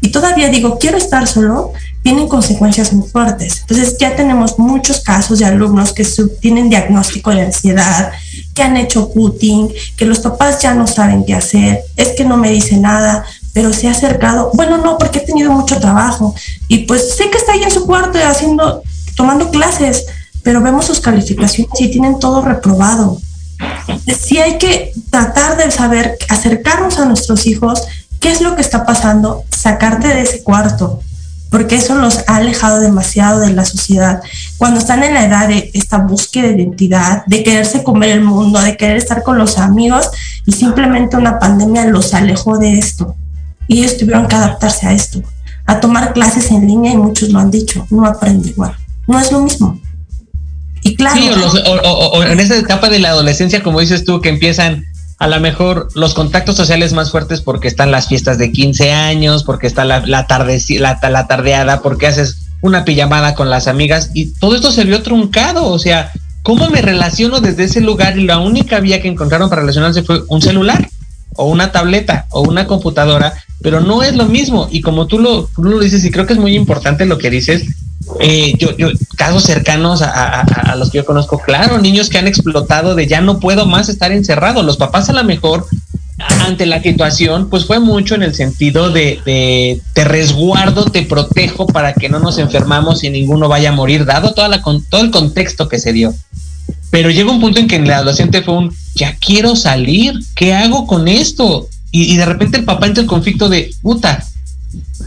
y todavía digo quiero estar solo, tienen consecuencias muy fuertes. Entonces ya tenemos muchos casos de alumnos que tienen diagnóstico de ansiedad, que han hecho cutting, que los papás ya no saben qué hacer, es que no me dice nada, pero se ha acercado, bueno, no, porque he tenido mucho trabajo y pues sé que está ahí en su cuarto haciendo, tomando clases, pero vemos sus calificaciones y tienen todo reprobado. Sí hay que tratar de saber, acercarnos a nuestros hijos, qué es lo que está pasando, sacarte de ese cuarto, porque eso los ha alejado demasiado de la sociedad. Cuando están en la edad de esta búsqueda de identidad, de quererse comer el mundo, de querer estar con los amigos, y simplemente una pandemia los alejó de esto. Y ellos tuvieron que adaptarse a esto, a tomar clases en línea, y muchos lo han dicho, no aprende igual, no es lo mismo. Y claro. Sí, o, en esa etapa de la adolescencia, como dices tú, que empiezan a lo mejor los contactos sociales más fuertes porque están las fiestas de 15 años, porque está la, tarde, la, la tardeada, porque haces una pijamada con las amigas y todo esto se vio truncado, o sea, ¿cómo me relaciono desde ese lugar? Y la única vía que encontraron para relacionarse fue un celular o una tableta o una computadora, pero no es lo mismo. Y como tú lo, tú lo dices, y creo que es muy importante lo que dices, eh, yo, yo, casos cercanos a, los que yo conozco, claro, niños que han explotado de ya no puedo más estar encerrado. Los papás a lo mejor ante la situación, pues fue mucho en el sentido de, de te resguardo, te protejo para que no nos enfermamos y ninguno vaya a morir, dado toda la, todo el contexto que se dio. Pero llega un punto en que el adolescente fue un, ya quiero salir, ¿qué hago con esto? Y, y de repente el papá entra en conflicto de, puta,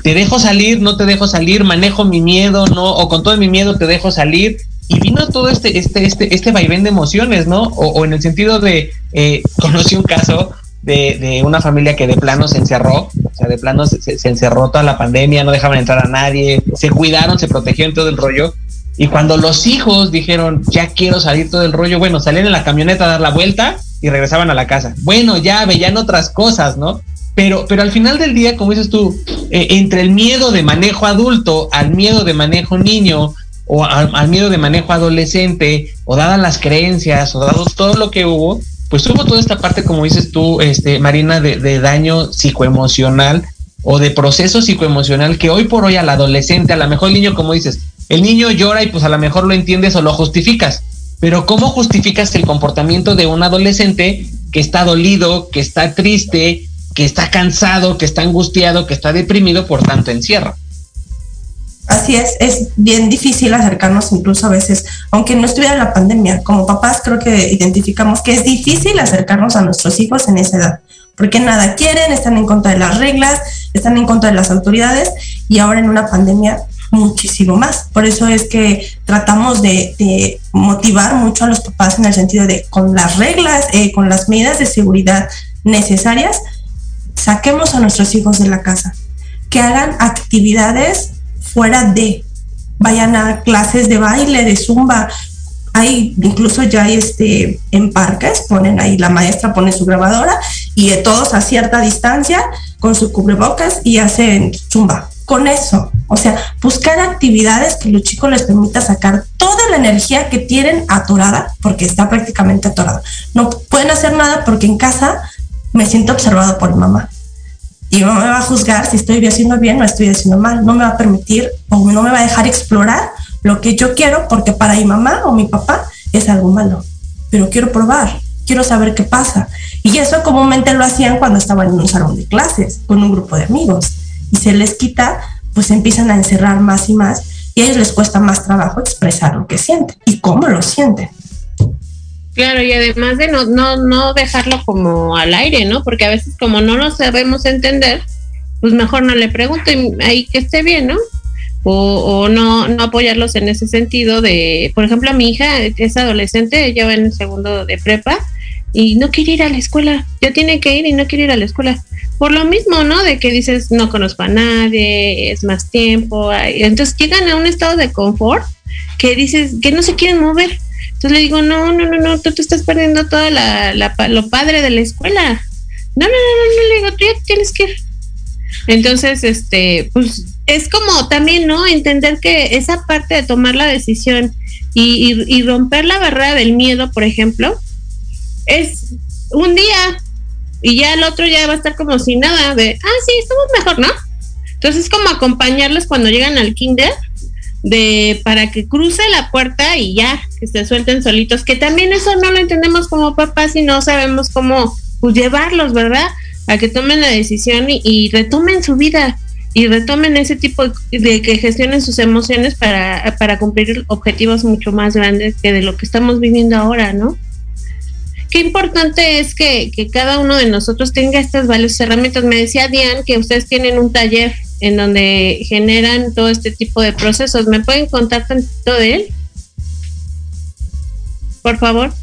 te dejo salir, no te dejo salir, manejo mi miedo, no, o con todo mi miedo te dejo salir. Y vino todo este, este, este, este vaivén de emociones, ¿no? O, en el sentido de, eh, conocí un caso de, de, una familia que de plano se encerró, o sea, de plano se, encerró toda la pandemia, no dejaban entrar a nadie, se cuidaron, se protegieron todo el rollo. Y cuando los hijos dijeron, ya quiero salir todo el rollo, bueno, salían en la camioneta a dar la vuelta y regresaban a la casa. Bueno, ya veían otras cosas, ¿no? Pero, pero al final del día, como dices tú, eh, entre el miedo de manejo adulto al miedo de manejo niño o al, miedo de manejo adolescente o dadas las creencias o dado todo lo que hubo, pues hubo toda esta parte, como dices tú, este, Marina, de, de daño psicoemocional o de proceso psicoemocional que hoy por hoy al adolescente, a lo mejor el niño, como dices, el niño llora y pues a lo mejor lo entiendes o lo justificas. Pero ¿cómo justificas el comportamiento de un adolescente que está dolido, que está triste, que está cansado, que está angustiado, que está deprimido por tanto encierro. Así es, es bien difícil acercarnos incluso a veces, aunque no estuviera la pandemia, como papás creo que identificamos que es difícil acercarnos a nuestros hijos en esa edad, porque nada quieren, están en contra de las reglas, están en contra de las autoridades y ahora en una pandemia muchísimo más. Por eso es que tratamos de, motivar mucho a los papás en el sentido de con las reglas, eh, con las medidas de seguridad necesarias, saquemos a nuestros hijos de la casa, que hagan actividades fuera de, vayan a clases de baile, de zumba. Hay, incluso ya hay este, en parques, ponen ahí, la maestra pone su grabadora y todos a cierta distancia con su cubrebocas y hacen zumba. Con eso, o sea, buscar actividades que los chicos les permita sacar toda la energía que tienen atorada, porque está prácticamente atorada. No pueden hacer nada porque en casa me siento observado por mi mamá. Y no me va a juzgar si estoy haciendo bien o estoy haciendo mal. No me va a permitir o no me va a dejar explorar lo que yo quiero porque para mi mamá o mi papá es algo malo. Pero quiero probar, quiero saber qué pasa. Y eso comúnmente lo hacían cuando estaban en un salón de clases con un grupo de amigos. Y se les quita, pues empiezan a encerrar más y más y a ellos les cuesta más trabajo expresar lo que sienten y cómo lo sienten. Claro, y además de no, no, no dejarlo como al aire, ¿no? Porque a veces como no lo sabemos entender, pues mejor no le pregunten ahí que esté bien, ¿no? O, o no, no apoyarlos en ese sentido de, por ejemplo, mi hija es adolescente, ella va en el segundo de prepa y no quiere ir a la escuela, ya tiene que ir y no quiere ir a la escuela. Por lo mismo, ¿no? De que dices, no conozco a nadie, es más tiempo, entonces llegan a un estado de confort que dices que no se quieren mover entonces le digo, no, no, no, no, tú te estás perdiendo todo la, lo padre de la escuela. No, no, no, no, le digo, tú ya tienes que ir. Entonces, este, pues es como también, ¿no? Entender que esa parte de tomar la decisión y, romper la barrera del miedo, por ejemplo, es un día y ya el otro ya va a estar como sin nada de, ah, sí, estamos mejor, ¿no? Entonces, es como acompañarles cuando llegan al kinder de para que cruce la puerta y ya, que se suelten solitos, que también eso no lo entendemos como papás y no sabemos cómo pues, llevarlos, ¿verdad? A que tomen la decisión y, retomen su vida y retomen ese tipo de que gestionen sus emociones para, para cumplir objetivos mucho más grandes que de lo que estamos viviendo ahora, ¿no? Qué importante es que, que cada uno de nosotros tenga estas valiosas herramientas. Me decía Diane que ustedes tienen un taller en donde generan todo este tipo de procesos. ¿Me pueden contar tantito de él? Por favor.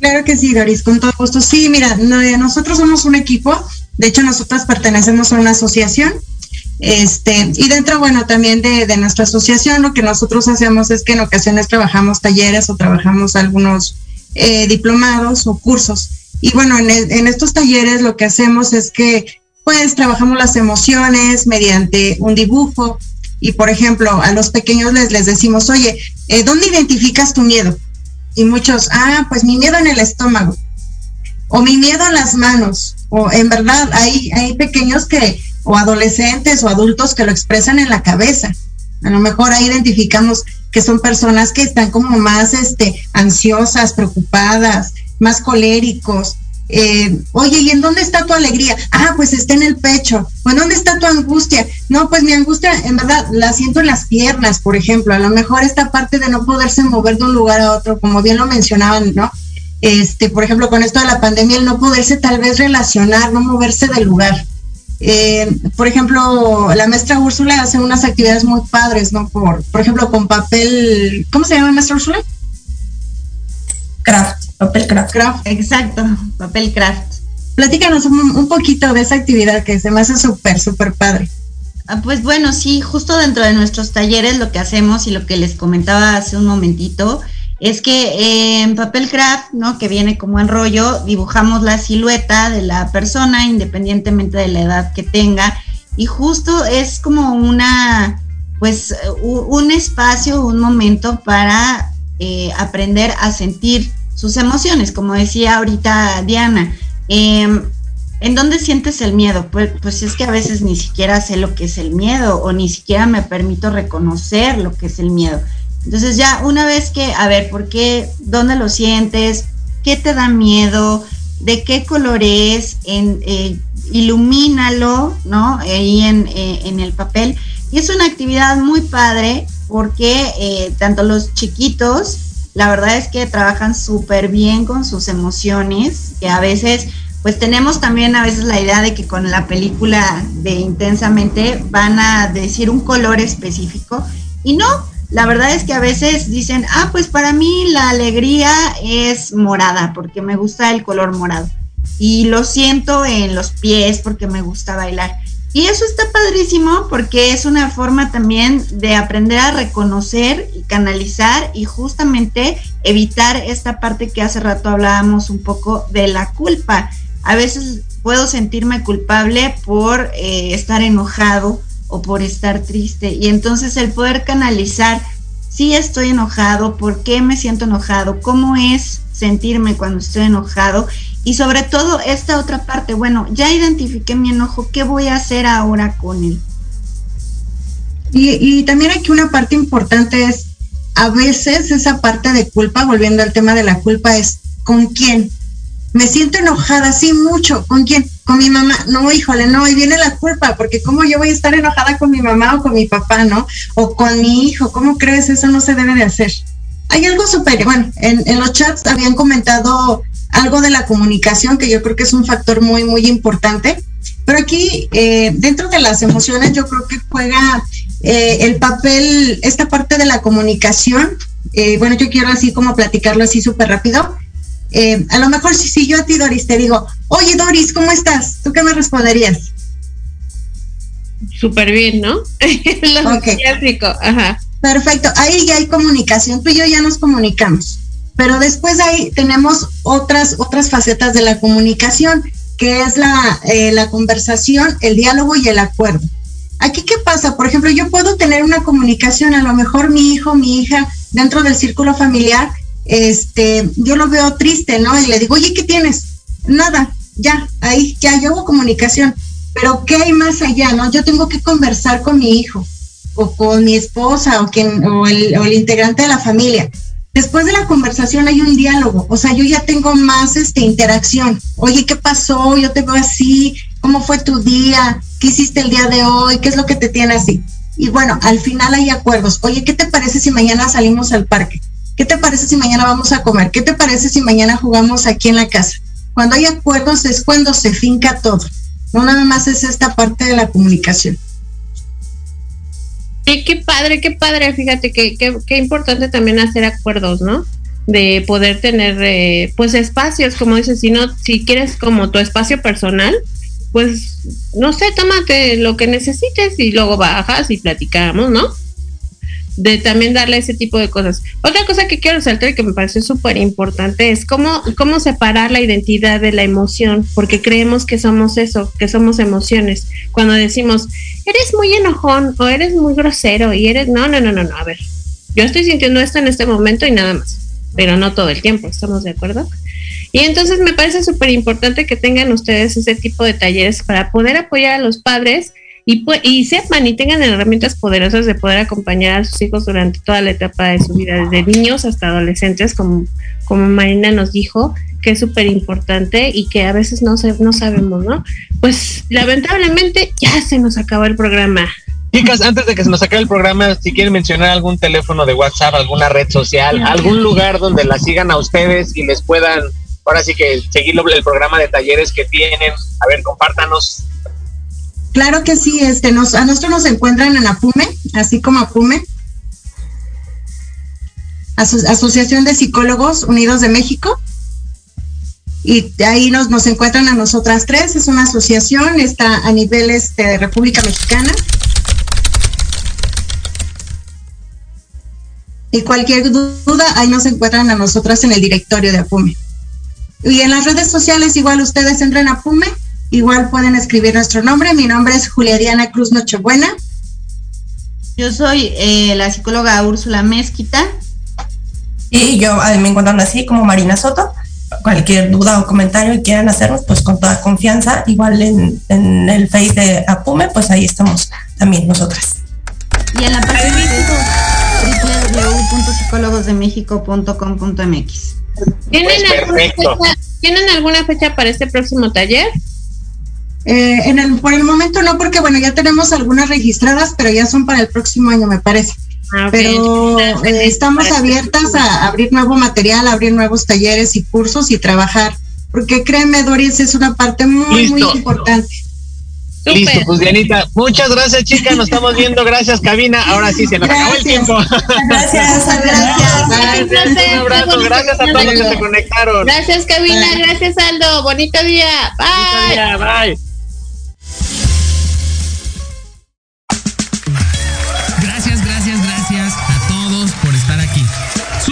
Claro que sí, Doris, con todo gusto. Sí, mira, nosotros somos un equipo, de hecho nosotras pertenecemos a una asociación, este, y dentro, bueno, también de, nuestra asociación, lo que nosotros hacemos es que en ocasiones trabajamos talleres o trabajamos algunos eh, diplomados o cursos. Y bueno, en, en estos talleres lo que hacemos es que pues trabajamos las emociones mediante un dibujo y por ejemplo a los pequeños les, les decimos, oye, eh, ¿dónde identificas tu miedo? Y muchos, ah, pues mi miedo en el estómago o mi miedo en las manos o en verdad hay, hay pequeños que o adolescentes o adultos que lo expresan en la cabeza. A lo mejor ahí identificamos que son personas que están como más este, ansiosas, preocupadas, más coléricos. Eh, oye, ¿y en dónde está tu alegría? Ah, pues está en el pecho. ¿O en dónde está tu angustia? No, pues mi angustia, en verdad, la siento en las piernas, por ejemplo. A lo mejor esta parte de no poderse mover de un lugar a otro, como bien lo mencionaban, ¿no? Este, por ejemplo, con esto de la pandemia, el no poderse tal vez relacionar, no moverse del lugar. Eh, por ejemplo, la maestra Úrsula hace unas actividades muy padres, ¿no? Por, por ejemplo, con papel, ¿cómo se llama maestra Úrsula? Craft, papel craft. Craft, exacto, papel craft. Platícanos un, poquito de esa actividad que se me hace súper, súper padre. Ah, pues bueno, sí, justo dentro de nuestros talleres lo que hacemos y lo que les comentaba hace un momentito es que en papel craft, ¿no? Que viene como en rollo, dibujamos la silueta de la persona independientemente de la edad que tenga y justo es como una, pues, un espacio, un momento para eh, aprender a sentir sus emociones, como decía ahorita Diana. Em, ¿En dónde sientes el miedo? Pues, pues es que a veces ni siquiera sé lo que es el miedo o ni siquiera me permito reconocer lo que es el miedo. Entonces ya una vez que, a ver, ¿por qué? ¿Dónde lo sientes? ¿Qué te da miedo? ¿De qué color es? En, eh, ilumínalo, ¿no? Ahí en, eh, en, el papel. Y es una actividad muy padre porque eh, tanto los chiquitos, la verdad es que trabajan súper bien con sus emociones, que a veces pues tenemos también a veces la idea de que con la película de intensamente van a decir un color específico y no, la verdad es que a veces dicen, ah, pues para mí la alegría es morada, porque me gusta el color morado. Y lo siento en los pies porque me gusta bailar. Y eso está padrísimo porque es una forma también de aprender a reconocer y canalizar y justamente evitar esta parte que hace rato hablábamos un poco de la culpa. A veces puedo sentirme culpable por eh, estar enojado o por estar triste. Y entonces el poder canalizar, si estoy enojado, por qué me siento enojado, cómo es sentirme cuando estoy enojado y sobre todo esta otra parte, bueno, ya identifiqué mi enojo, ¿qué voy a hacer ahora con él? Y, y también aquí una parte importante es, a veces esa parte de culpa, volviendo al tema de la culpa, es ¿con quién? Me siento enojada, sí, mucho. ¿Con quién? Con mi mamá. No, híjole, no, ahí viene la culpa, porque ¿cómo yo voy a estar enojada con mi mamá o con mi papá, no? O con mi hijo, ¿cómo crees? Eso no se debe de hacer. Hay algo súper, bueno, en, los chats habían comentado algo de la comunicación, que yo creo que es un factor muy, muy importante. Pero aquí, eh, dentro de las emociones, yo creo que juega eh, el papel, esta parte de la comunicación. Eh, bueno, yo quiero así como platicarlo así súper rápido eh, a lo mejor si, si yo a ti, Doris, te digo, oye, Doris, ¿cómo estás? ¿Tú qué me responderías? Súper bien, ¿no? Lo clásico, ajá. Perfecto, ahí ya hay comunicación, tú y yo ya nos comunicamos, pero después ahí tenemos otras, otras facetas de la comunicación, que es la, eh, la conversación, el diálogo y el acuerdo. Aquí, ¿qué pasa? Por ejemplo, yo puedo tener una comunicación, a lo mejor mi hijo, mi hija, dentro del círculo familiar, este, yo lo veo triste, ¿no? Y le digo, oye, ¿qué tienes? Nada, ya, ahí, ya, yo hago comunicación, pero ¿qué hay más allá, no? Yo tengo que conversar con mi hijo, o con mi esposa, o, quien, o, el, o el integrante de la familia. Después de la conversación hay un diálogo, o sea, yo ya tengo más este, interacción. Oye, ¿qué pasó? Yo te veo así, ¿cómo fue tu día? ¿Qué hiciste el día de hoy? ¿Qué es lo que te tiene así? Y bueno, al final hay acuerdos. Oye, ¿qué te parece si mañana salimos al parque? ¿Qué te parece si mañana vamos a comer? ¿Qué te parece si mañana jugamos aquí en la casa? Cuando hay acuerdos es cuando se finca todo. No nada más es esta parte de la comunicación. Sí, qué padre, qué padre, fíjate que qué importante también hacer acuerdos, ¿no? De poder tener eh, pues espacios, como dices, si no, si quieres como tu espacio personal, pues no sé, tómate lo que necesites y luego bajas y platicamos, ¿no? De también darle ese tipo de cosas. Otra cosa que quiero resaltar y que me parece súper importante es cómo, cómo separar la identidad de la emoción, porque creemos que somos eso, que somos emociones. Cuando decimos, eres muy enojón o eres muy grosero y eres, no, no, no, no, no, a ver, yo estoy sintiendo esto en este momento y nada más, pero no todo el tiempo, ¿estamos de acuerdo? Y entonces me parece súper importante que tengan ustedes ese tipo de talleres para poder apoyar a los padres y, y sepan y tengan herramientas poderosas de poder acompañar a sus hijos durante toda la etapa de su vida, desde niños hasta adolescentes, como, como Marina nos dijo, que es súper importante y que a veces no, se, no sabemos, ¿no? Pues lamentablemente ya se nos acabó el programa. Chicas, antes de que se nos acabe el programa, si quieren mencionar algún teléfono de WhatsApp, alguna red social, algún lugar donde la sigan a ustedes y les puedan, ahora sí que seguir el programa de talleres que tienen, a ver, compártanos Claro que sí, este, a nosotros nos encuentran en APUME, así como APUME, Asociación de Psicólogos Unidos de México. Y ahí nos, nos encuentran a nosotras tres, es una asociación, está a nivel este, de República Mexicana. Y cualquier duda, ahí nos encuentran a nosotras en el directorio de APUME. Y en las redes sociales, igual ustedes entran a APUME Igual pueden escribir nuestro nombre. Mi nombre es Julia Diana Cruz Nochebuena. Yo soy eh, la psicóloga Úrsula Mezquita. Y yo me encuentro así como Marina Soto. Cualquier duda o comentario que quieran hacernos, pues con toda confianza. Igual en, el Face de Apume, pues ahí estamos también nosotras. Y en la página www.psicólogosdemexico.com.mx. ¿Tienen, pues ¿Tienen alguna fecha para este próximo taller? Eh, en el, por el momento no, porque bueno, ya tenemos algunas registradas, pero ya son para el próximo año, me parece. Ah, pero eh, estamos abiertas a abrir nuevo material, abrir nuevos talleres y cursos y trabajar, porque créeme, Doris, es una parte muy, muy importante. Listo, pues Dianita, muchas gracias chicas, nos estamos viendo, gracias cabina, ahora sí se nos acabó el tiempo. Gracias, gracias. gracias. Un abrazo, gracias a todos los que se conectaron. Gracias cabina, gracias Aldo, bonito día, bye. Bonito día, bye.